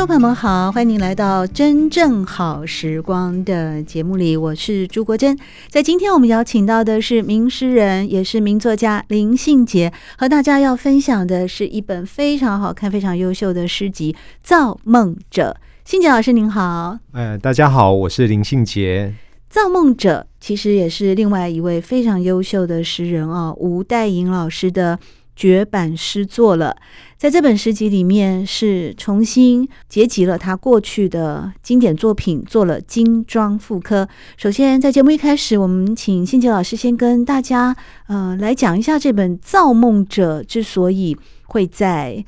众朋友们好，欢迎您来到《真正好时光》的节目里，我是朱国珍。在今天我们邀请到的是名诗人，也是名作家林信杰，和大家要分享的是一本非常好看、非常优秀的诗集《造梦者》。信杰老师您好，呃，大家好，我是林信杰。《造梦者》其实也是另外一位非常优秀的诗人哦，吴代莹老师的。绝版诗作了，在这本诗集里面是重新结集了他过去的经典作品，做了精装复刻。首先，在节目一开始，我们请信杰老师先跟大家呃来讲一下这本《造梦者》之所以会在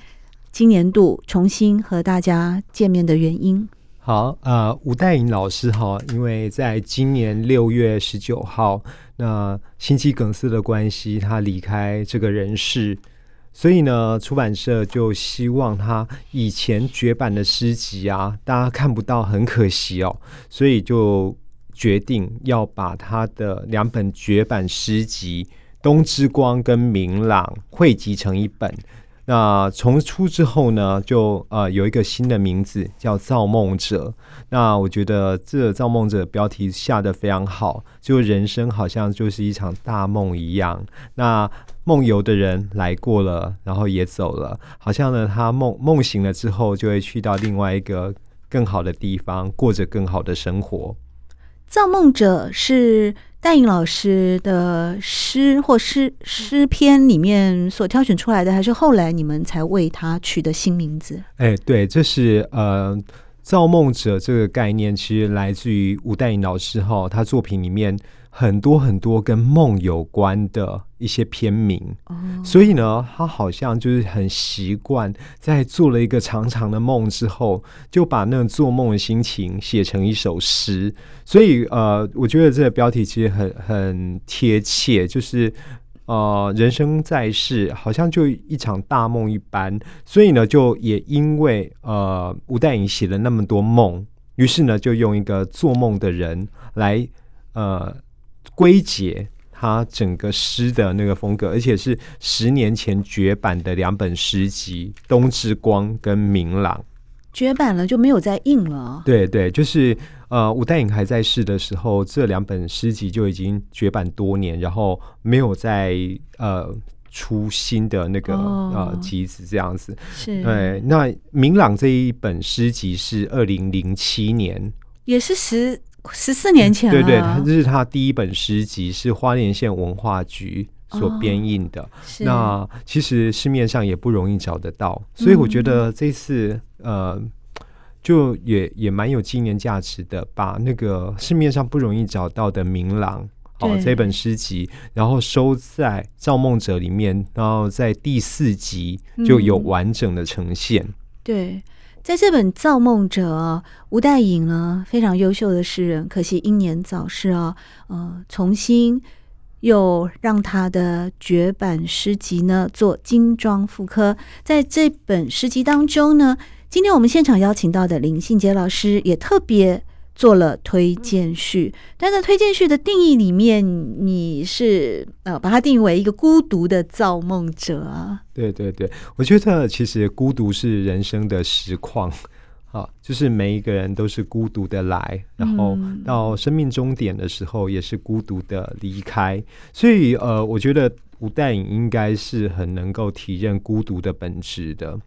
今年度重新和大家见面的原因。好，呃，吴岱颖老师哈，因为在今年六月十九号，那心肌梗塞的关系，他离开这个人世，所以呢，出版社就希望他以前绝版的诗集啊，大家看不到，很可惜哦，所以就决定要把他的两本绝版诗集《冬之光》跟《明朗》汇集成一本。那重出之后呢，就呃有一个新的名字叫《造梦者》。那我觉得这《造梦者》标题下得非常好，就人生好像就是一场大梦一样。那梦游的人来过了，然后也走了，好像呢他梦梦醒了之后，就会去到另外一个更好的地方，过着更好的生活。造梦者是戴颖老师的诗或诗诗篇里面所挑选出来的，还是后来你们才为他取的新名字？哎，对，这是呃，造梦者这个概念其实来自于吴岱颖老师哈，他作品里面。很多很多跟梦有关的一些篇名，oh. 所以呢，他好像就是很习惯在做了一个长长的梦之后，就把那个做梦的心情写成一首诗。所以呃，我觉得这个标题其实很很贴切，就是呃，人生在世好像就一场大梦一般。所以呢，就也因为呃，吴岱颖写了那么多梦，于是呢，就用一个做梦的人来呃。归结他整个诗的那个风格，而且是十年前绝版的两本诗集《冬之光》跟《明朗》，绝版了就没有再印了。对对，就是呃，吴岱吟还在世的时候，这两本诗集就已经绝版多年，然后没有再呃出新的那个、哦、呃集子这样子。是，对。那《明朗》这一本诗集是二零零七年，也是十。十四年前，对对，他这是他第一本诗集，是花莲县文化局所编印的。哦、那其实市面上也不容易找得到，所以我觉得这次、嗯、呃，就也也蛮有纪念价值的，把那个市面上不容易找到的《明朗》哦这本诗集，然后收在《造梦者》里面，然后在第四集就有完整的呈现。嗯、对。在这本《造梦者》，吴代颖呢，非常优秀的诗人，可惜英年早逝啊。呃，重新又让他的绝版诗集呢做精装复刻。在这本诗集当中呢，今天我们现场邀请到的林信杰老师也特别。做了推荐序，但在推荐序的定义里面，你是呃把它定义为一个孤独的造梦者啊？对对对，我觉得其实孤独是人生的实况，啊，就是每一个人都是孤独的来，然后到生命终点的时候也是孤独的离开，所以呃，我觉得吴岱颖应该是很能够体认孤独的本质的。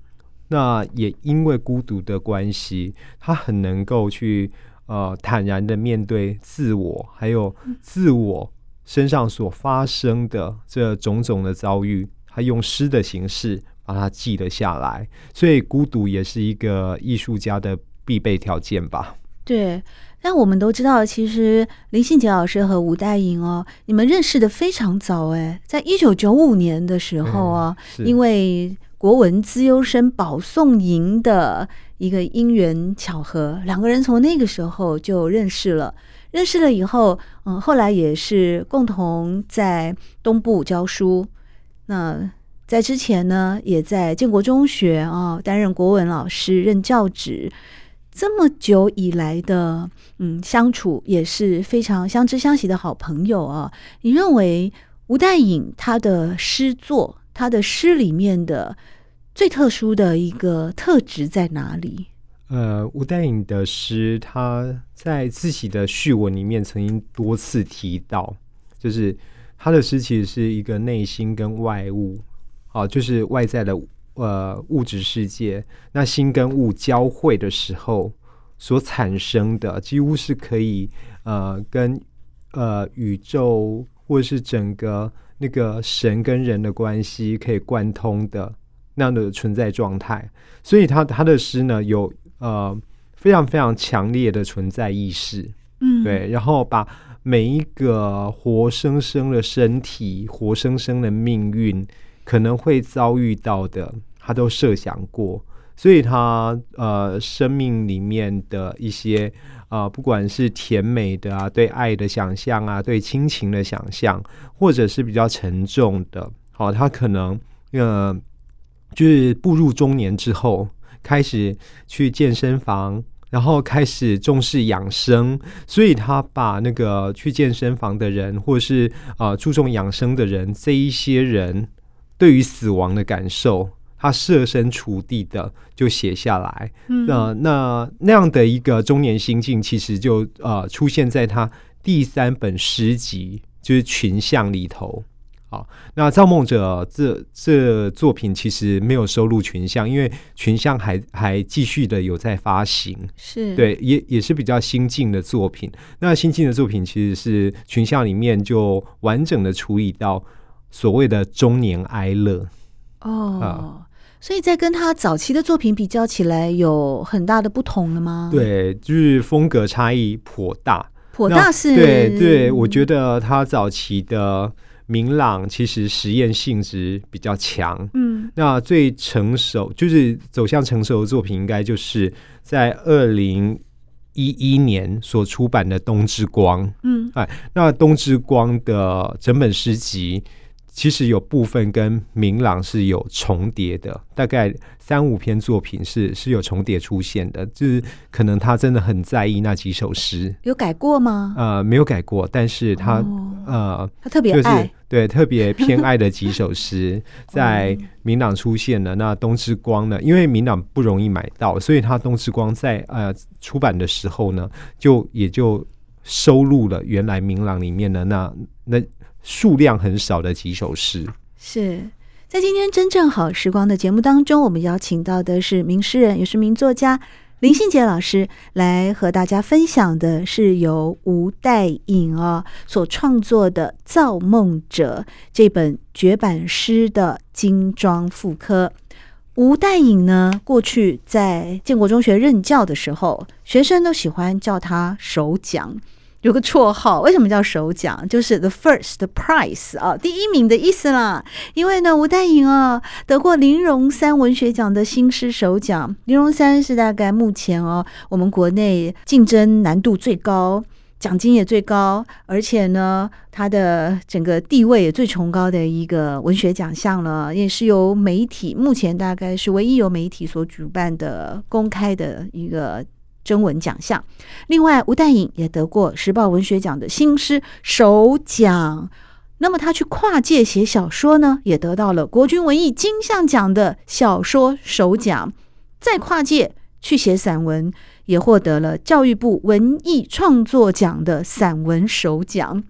那也因为孤独的关系，他很能够去。呃，坦然的面对自我，还有自我身上所发生的这种种的遭遇，他用诗的形式把它记了下来。所以，孤独也是一个艺术家的必备条件吧？对。但我们都知道，其实林信杰老师和吴代莹哦，你们认识的非常早哎，在一九九五年的时候啊，嗯、因为国文资优生保送营的一个因缘巧合，两个人从那个时候就认识了。认识了以后，嗯，后来也是共同在东部教书。那在之前呢，也在建国中学啊担任国文老师，任教职。这么久以来的嗯相处也是非常相知相惜的好朋友啊。你认为吴黛颖他的诗作，他的诗里面的最特殊的一个特质在哪里？呃，吴代颖的诗，他在自己的序文里面曾经多次提到，就是他的诗其实是一个内心跟外物，啊，就是外在的。呃，物质世界，那心跟物交汇的时候所产生的，几乎是可以呃跟呃宇宙或者是整个那个神跟人的关系可以贯通的那样的存在状态。所以他他的诗呢，有呃非常非常强烈的存在意识，嗯，对，然后把每一个活生生的身体、活生生的命运。可能会遭遇到的，他都设想过，所以他呃，生命里面的一些啊、呃，不管是甜美的啊，对爱的想象啊，对亲情的想象，或者是比较沉重的，好、哦，他可能呃，就是步入中年之后，开始去健身房，然后开始重视养生，所以他把那个去健身房的人，或是啊、呃，注重养生的人，这一些人。对于死亡的感受，他设身处地的就写下来。嗯，那那那样的一个中年心境，其实就呃出现在他第三本诗集，就是《群像》里头。好，那《造梦者》这这作品其实没有收录《群像》，因为《群像》还还继续的有在发行。是对，也也是比较新进的作品。那新进的作品其实是《群像》里面就完整的处理到。所谓的中年哀乐哦，啊、所以在跟他早期的作品比较起来，有很大的不同了吗？对，就是风格差异颇大，颇大是。对对，我觉得他早期的明朗，其实实验性质比较强。嗯，那最成熟，就是走向成熟的作品，应该就是在二零一一年所出版的《冬之光》。嗯，哎，那《冬之光》的整本诗集。其实有部分跟明朗是有重叠的，大概三五篇作品是是有重叠出现的，就是可能他真的很在意那几首诗，有改过吗？呃，没有改过，但是他、哦、呃，他特别爱，就是、对特别偏爱的几首诗，在明朗出现了。那《冬之光》呢？因为明朗不容易买到，所以他《冬之光》在呃出版的时候呢，就也就收录了原来明朗里面的那那。数量很少的几首诗，是在今天真正好时光的节目当中，我们邀请到的是名诗人，也是名作家林信杰老师，来和大家分享的是由吴代颖啊所创作的《造梦者》这本绝版诗的精装复刻。吴代颖呢，过去在建国中学任教的时候，学生都喜欢叫他首讲。有个绰号，为什么叫首奖？就是 the first prize 啊，第一名的意思啦。因为呢，吴黛颖啊得过林荣三文学奖的新诗首奖。林荣三是大概目前哦，我们国内竞争难度最高、奖金也最高，而且呢，他的整个地位也最崇高的一个文学奖项了。也是由媒体目前大概是唯一由媒体所举办的公开的一个。征文奖项，另外吴淡颖也得过时报文学奖的新诗首奖。那么他去跨界写小说呢，也得到了国军文艺金像奖的小说首奖。再跨界去写散文，也获得了教育部文艺创作奖的散文首奖。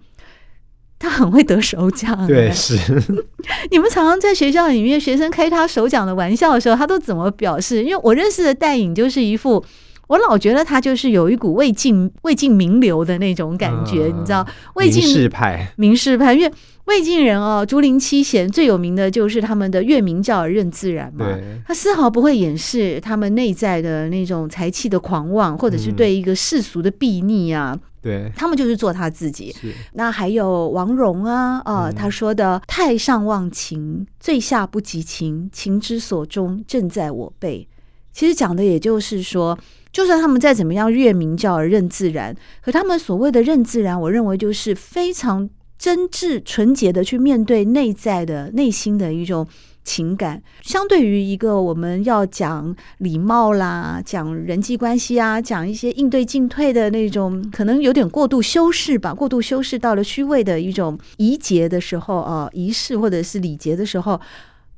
他很会得首奖，对，是。你们常常在学校里面，学生开他首奖的玩笑的时候，他都怎么表示？因为我认识的戴颖就是一副。我老觉得他就是有一股魏晋魏晋名流的那种感觉，嗯、你知道？魏晋名士派，名士派，因为魏晋人哦，竹林七贤最有名的就是他们的月明教而任自然嘛，他丝毫不会掩饰他们内在的那种才气的狂妄，或者是对一个世俗的避逆啊。对，他们就是做他自己。是那还有王戎啊，啊、呃，嗯、他说的“太上忘情，最下不及情，情之所钟，正在我辈”。其实讲的也就是说，就算他们再怎么样越明教而任自然，可他们所谓的任自然，我认为就是非常真挚、纯洁的去面对内在的内心的一种。情感相对于一个我们要讲礼貌啦，讲人际关系啊，讲一些应对进退的那种，可能有点过度修饰吧，过度修饰到了虚伪的一种仪节的时候啊，仪式或者是礼节的时候，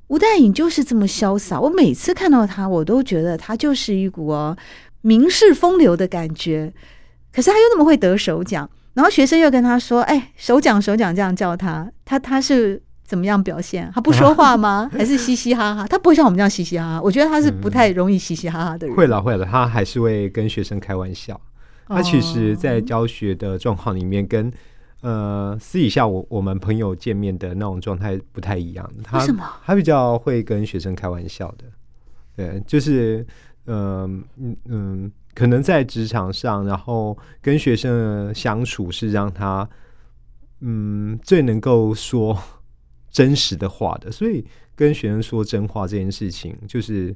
吴淡颖就是这么潇洒。我每次看到他，我都觉得他就是一股哦名士风流的感觉。可是他又那么会得首奖，然后学生又跟他说：“哎，首奖首奖，这样叫他，他他是。”怎么样表现？他不说话吗？还是嘻嘻哈哈？他不会像我们这样嘻嘻哈哈。我觉得他是不太容易嘻嘻哈哈的人。嗯、会了会了，他还是会跟学生开玩笑。他其实，在教学的状况里面，跟呃私底下我我们朋友见面的那种状态不太一样。他为什么？他比较会跟学生开玩笑的。对，就是嗯嗯嗯，可能在职场上，然后跟学生的相处是让他嗯最能够说。真实的话的，所以跟学生说真话这件事情，就是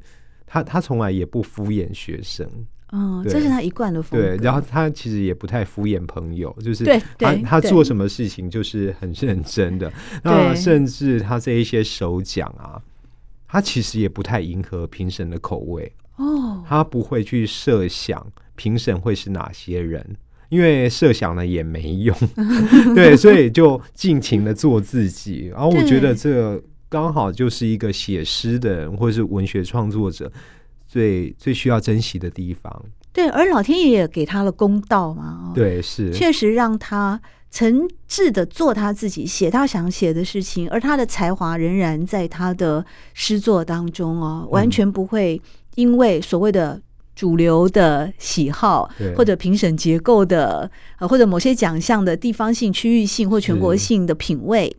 他他从来也不敷衍学生，嗯，对这是他一贯的风格。对，然后他其实也不太敷衍朋友，就是对他他做什么事情就是很认真的。那甚至他这一些首奖啊，他其实也不太迎合评审的口味哦，他不会去设想评审会是哪些人。因为设想了也没用，对，所以就尽情的做自己。然后我觉得这刚好就是一个写诗的人或者是文学创作者最最需要珍惜的地方。对，而老天爷也给他了公道嘛。对，是确实让他诚挚的做他自己，写他想写的事情，而他的才华仍然在他的诗作当中哦，完全不会因为所谓的。主流的喜好，或者评审结构的，呃，或者某些奖项的地方性、区域性或全国性的品味，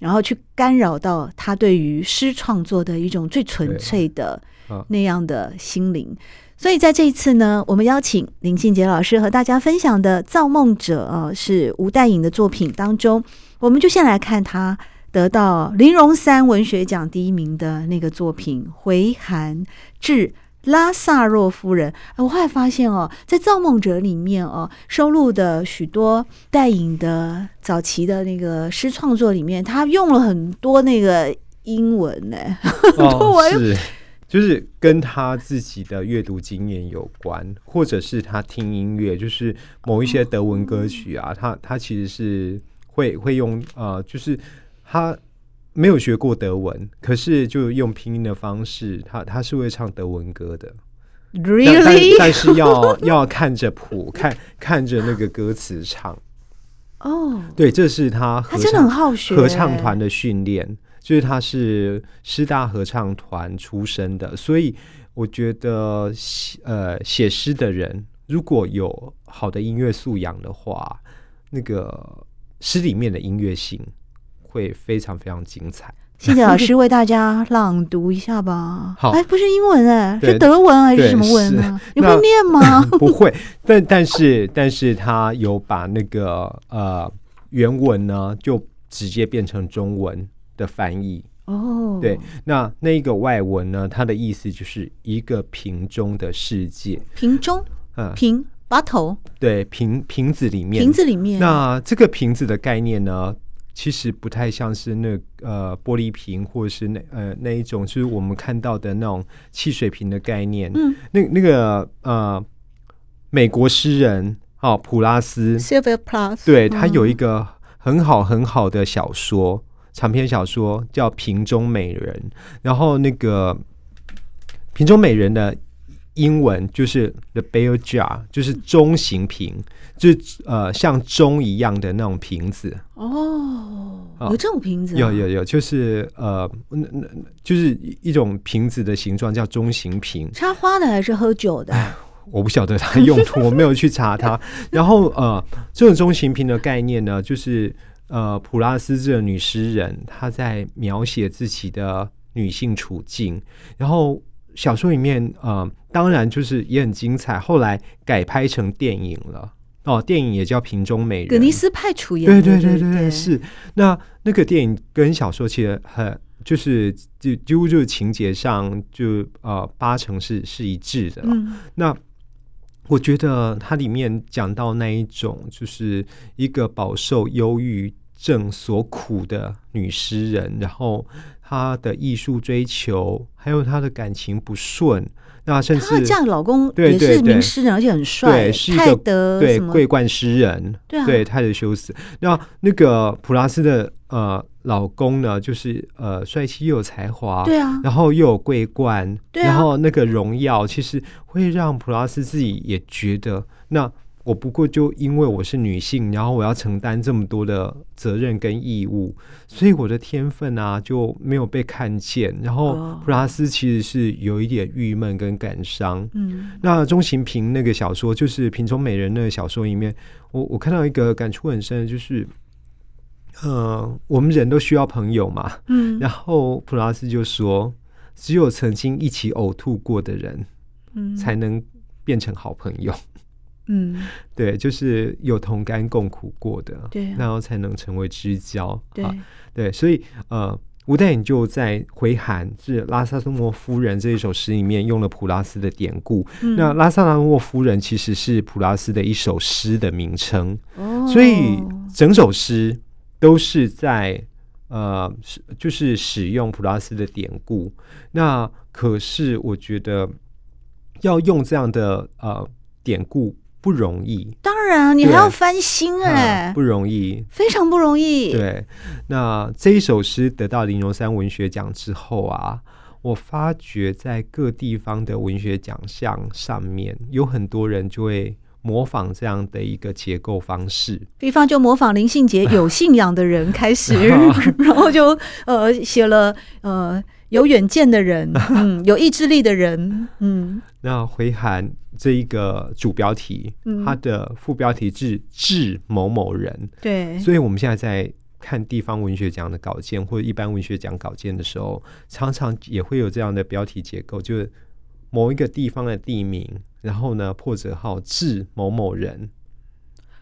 然后去干扰到他对于诗创作的一种最纯粹的那样的心灵。所以在这一次呢，我们邀请林信杰老师和大家分享的《造梦者》啊，是吴代颖的作品当中，我们就先来看他得到林荣三文学奖第一名的那个作品《回函致》。拉萨若夫人，我后来发现哦，在《造梦者》里面哦，收录的许多淡颖的早期的那个诗创作里面，他用了很多那个英文呢。哦，是，就是跟他自己的阅读经验有关，或者是他听音乐，就是某一些德文歌曲啊，他他其实是会会用呃，就是他。没有学过德文，可是就用拼音的方式，他他是会唱德文歌的。Really？但，但是要 要看着谱，看看着那个歌词唱。哦，oh, 对，这是他合唱，他真的很好学合唱团的训练，就是他是师大合唱团出身的，所以我觉得呃，写诗的人如果有好的音乐素养的话，那个诗里面的音乐性。会非常非常精彩。谢谢老师为大家朗读一下吧。好，哎，不是英文哎，对是德文还是什么文呢？你会念吗？不会，但但是但是他有把那个呃原文呢，就直接变成中文的翻译。哦，对，那那个外文呢，它的意思就是一个瓶中的世界。瓶中，嗯，瓶 bottle，对，瓶瓶子里面，瓶子里面。那这个瓶子的概念呢？其实不太像是那呃玻璃瓶，或者是那呃那一种，就是我们看到的那种汽水瓶的概念。嗯，那那个呃美国诗人哦普拉斯，Sylvia Plath，对，他有一个很好很好的小说，长篇小说叫《瓶中美人》，然后那个瓶中美人的。英文就是 the bell jar，就是中型瓶，就是呃像钟一样的那种瓶子。哦，有这种瓶子啊？有有有，就是呃，那那就是一种瓶子的形状叫中型瓶。插花的还是喝酒的？我不晓得它的用途，我没有去查它。然后呃，这种中型瓶的概念呢，就是呃，普拉斯这个女诗人她在描写自己的女性处境，然后小说里面呃，当然就是也很精彩，后来改拍成电影了。哦，电影也叫《瓶中美人》，葛尼斯派出演。对对对对对，是。那那个电影跟小说其实很，就是就几乎就是情节上就呃八成是是一致的。嗯。那我觉得它里面讲到那一种，就是一个饱受忧郁症所苦的女诗人，然后她的艺术追求，还有她的感情不顺。那甚至她这样老公也是名诗人，而且很帅，对，是一个对桂冠诗人，对啊，对泰德修斯。那那个普拉斯的呃老公呢，就是呃帅气又有才华，对啊，然后又有桂冠，对啊，然后那个荣耀，其实会让普拉斯自己也觉得那。我不过就因为我是女性，然后我要承担这么多的责任跟义务，所以我的天分啊就没有被看见。然后普拉斯其实是有一点郁闷跟感伤。嗯，那钟情平那个小说就是《瓶中美人》那个小说里面，我我看到一个感触很深的就是，呃，我们人都需要朋友嘛。嗯，然后普拉斯就说，只有曾经一起呕吐过的人，嗯，才能变成好朋友。嗯，对，就是有同甘共苦过的，对、啊，然后才能成为知交。对，啊、对，所以呃，吴代颖就在《回函》是拉萨多莫夫人这一首诗里面用了普拉斯的典故。嗯、那拉萨拉莫夫人其实是普拉斯的一首诗的名称，哦、所以整首诗都是在呃，就是使用普拉斯的典故。那可是我觉得要用这样的呃典故。不容易，当然你还要翻新哎、欸，不容易，非常不容易。对，那这一首诗得到林荣三文学奖之后啊，我发觉在各地方的文学奖项上面，有很多人就会模仿这样的一个结构方式。比方就模仿林信杰有信仰的人开始，然后就呃写了呃有远见的人，嗯，有意志力的人，嗯，那回函。这一个主标题，嗯、它的副标题是“致某某人”。对，所以我们现在在看地方文学奖的稿件或者一般文学奖稿件的时候，常常也会有这样的标题结构，就是某一个地方的地名，然后呢破折号“致某某人”。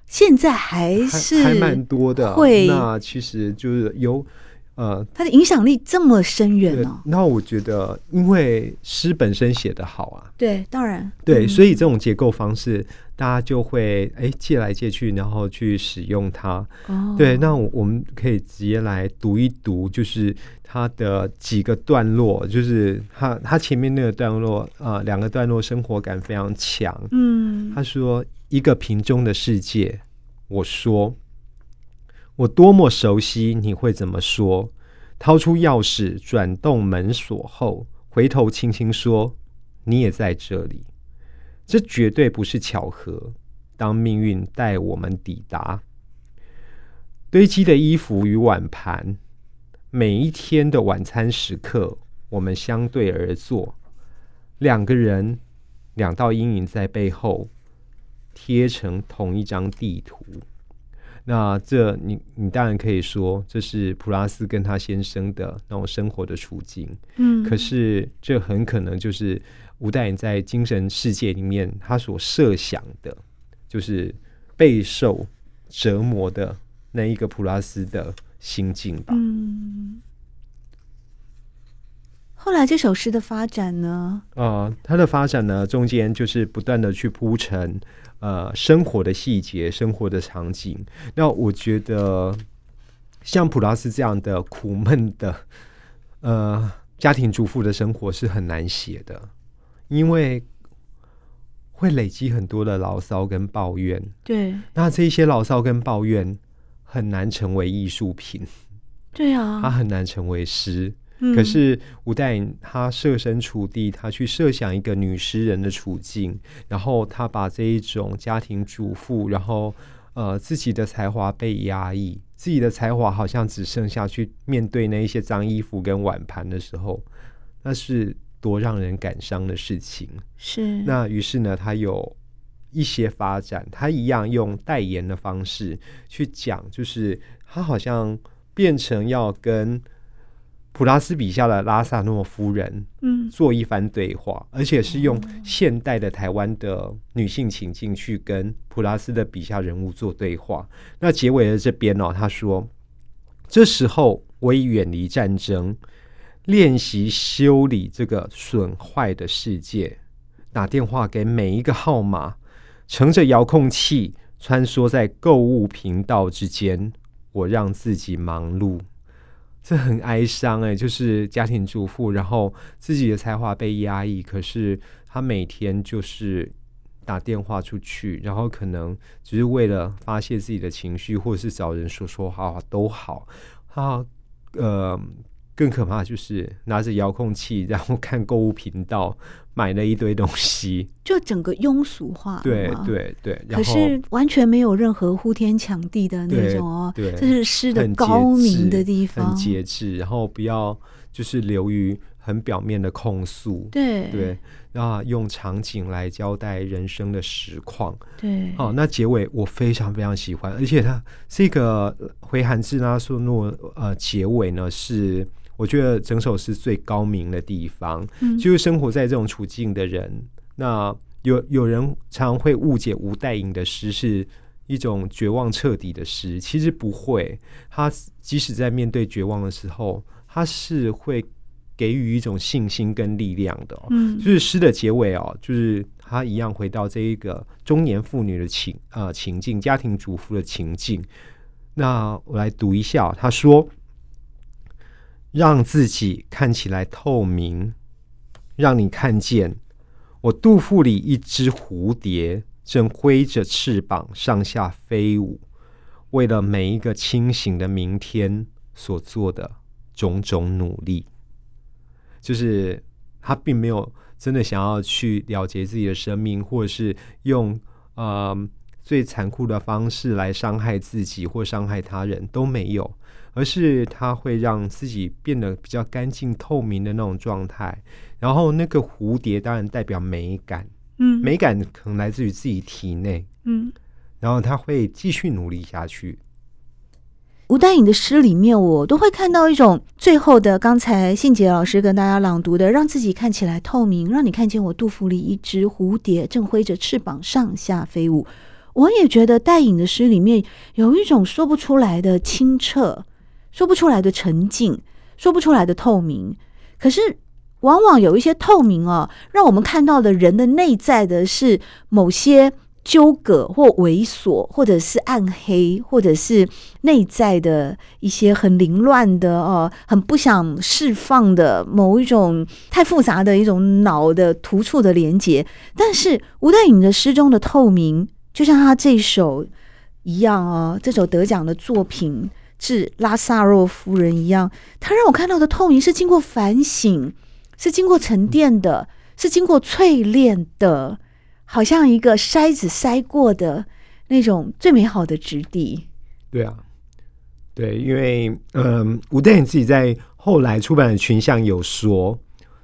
现在还是还蛮多的，会那其实就是有。呃，它的影响力这么深远哦。那我觉得，因为诗本身写得好啊，对，当然，对，嗯、所以这种结构方式，大家就会哎借来借去，然后去使用它。哦，对，那我们可以直接来读一读，就是它的几个段落，就是它它前面那个段落啊，两、呃、个段落生活感非常强。嗯，他说一个瓶中的世界，我说。我多么熟悉，你会怎么说？掏出钥匙，转动门锁后，回头轻轻说：“你也在这里。”这绝对不是巧合。当命运带我们抵达，堆积的衣服与碗盘，每一天的晚餐时刻，我们相对而坐，两个人，两道阴影在背后贴成同一张地图。那这你你当然可以说，这是普拉斯跟他先生的那种生活的处境，嗯，可是这很可能就是吴代颖在精神世界里面他所设想的，就是备受折磨的那一个普拉斯的心境吧。嗯，后来这首诗的发展呢？啊、呃，它的发展呢，中间就是不断的去铺陈。呃，生活的细节，生活的场景。那我觉得，像普拉斯这样的苦闷的呃家庭主妇的生活是很难写的，因为会累积很多的牢骚跟抱怨。对，那这些牢骚跟抱怨很难成为艺术品。对啊，它很难成为诗。可是吴代颖他设身处地，他去设想一个女诗人的处境，然后他把这一种家庭主妇，然后呃自己的才华被压抑，自己的才华好像只剩下去面对那一些脏衣服跟碗盘的时候，那是多让人感伤的事情。是。那于是呢，他有一些发展，他一样用代言的方式去讲，就是他好像变成要跟。普拉斯笔下的拉萨诺夫人，嗯，做一番对话，嗯，而且是用现代的台湾的女性情境去跟普拉斯的笔下人物做对话。那结尾的这边哦，他说：“这时候我已远离战争，练习修理这个损坏的世界，打电话给每一个号码，乘着遥控器穿梭在购物频道之间，我让自己忙碌。”这很哀伤哎，就是家庭主妇，然后自己的才华被压抑，可是她每天就是打电话出去，然后可能只是为了发泄自己的情绪，或者是找人说说话都好。她呃，更可怕的就是拿着遥控器，然后看购物频道。买了一堆东西，就整个庸俗化。对对对，可是完全没有任何呼天抢地的那种哦。对，这是诗的高明的地方，很节制，然后不要就是流于很表面的控诉。对对，然后用场景来交代人生的实况。对，好，那结尾我非常非常喜欢，而且它这个回函至拉索诺呃结尾呢是。我觉得整首诗最高明的地方，嗯，就是生活在这种处境的人。那有有人常常会误解吴代颖的诗是一种绝望彻底的诗，其实不会。他即使在面对绝望的时候，他是会给予一种信心跟力量的。嗯，就是诗的结尾哦，就是他一样回到这一个中年妇女的情啊、呃、情境，家庭主妇的情境。那我来读一下，他说。让自己看起来透明，让你看见我肚腹里一只蝴蝶正挥着翅膀上下飞舞，为了每一个清醒的明天所做的种种努力。就是他并没有真的想要去了结自己的生命，或者是用呃最残酷的方式来伤害自己或伤害他人，都没有。而是它会让自己变得比较干净透明的那种状态，然后那个蝴蝶当然代表美感，嗯，美感可能来自于自己体内，嗯，然后他会继续努力下去。吴代颖的诗里面，我都会看到一种最后的，刚才信杰老师跟大家朗读的，让自己看起来透明，让你看见我肚腹里一只蝴蝶正挥着翅膀上下飞舞。我也觉得淡颖的诗里面有一种说不出来的清澈。说不出来的沉静，说不出来的透明，可是往往有一些透明哦，让我们看到的人的内在的是某些纠葛或猥琐，或者是暗黑，或者是内在的一些很凌乱的哦，很不想释放的某一种太复杂的一种脑的突触的连接。但是吴淡颖的诗中的透明，就像他这首一样哦，这首得奖的作品。是拉萨若夫人一样，他让我看到的透明是经过反省，是经过沉淀的，是经过淬炼的，好像一个筛子筛过的那种最美好的质地。对啊，对，因为嗯，吴淡颖自己在后来出版的群像有说，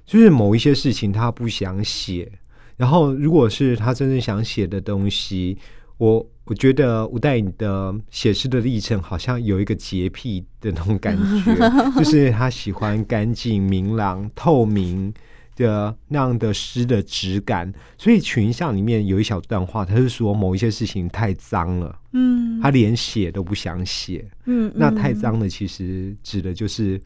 就是某一些事情他不想写，然后如果是他真正想写的东西，我。我觉得吴代你的写诗的历程好像有一个洁癖的那种感觉，就是他喜欢干净、明朗、透明的那样的诗的质感。所以群像里面有一小段话，他是说某一些事情太脏了，嗯，他连写都不想写，嗯，那太脏的其实指的就是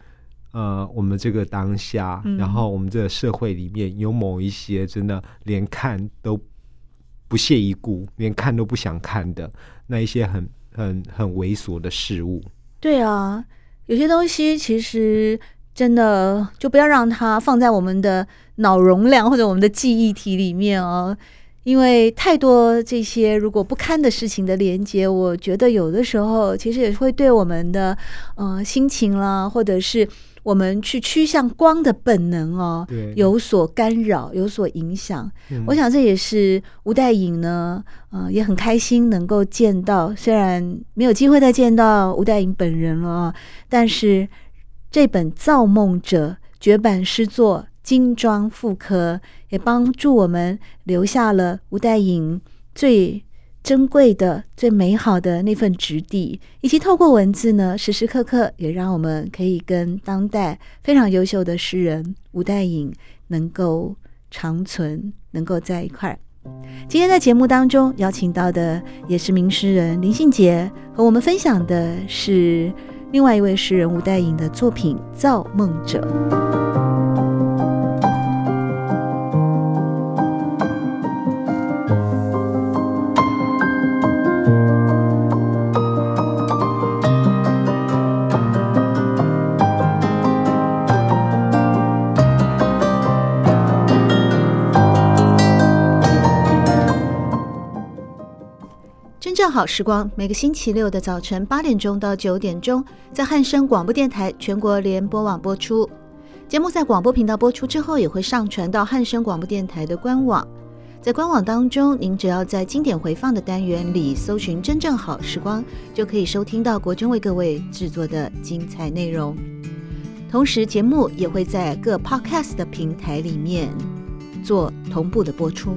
呃，我们这个当下，然后我们这个社会里面有某一些真的连看都。不屑一顾，连看都不想看的那一些很很很猥琐的事物。对啊，有些东西其实真的就不要让它放在我们的脑容量或者我们的记忆体里面哦，因为太多这些如果不堪的事情的连接，我觉得有的时候其实也会对我们的呃心情啦，或者是。我们去趋向光的本能哦，有所干扰，有所影响。嗯、我想这也是吴代颖呢，呃，也很开心能够见到，虽然没有机会再见到吴代颖本人了，但是这本《造梦者》绝版诗作精装复刻，也帮助我们留下了吴代颖最珍贵的、最美好的那份质地，以及透过文字呢，时时刻刻也让我们可以跟当代非常优秀的诗人吴代颖能够长存，能够在一块儿。今天在节目当中邀请到的也是名诗人林信杰，和我们分享的是另外一位诗人吴代颖的作品《造梦者》。好时光，每个星期六的早晨八点钟到九点钟，在汉声广播电台全国联播网播出。节目在广播频道播出之后，也会上传到汉声广播电台的官网。在官网当中，您只要在经典回放的单元里搜寻“真正好时光”，就可以收听到国珍为各位制作的精彩内容。同时，节目也会在各 Podcast 的平台里面做同步的播出。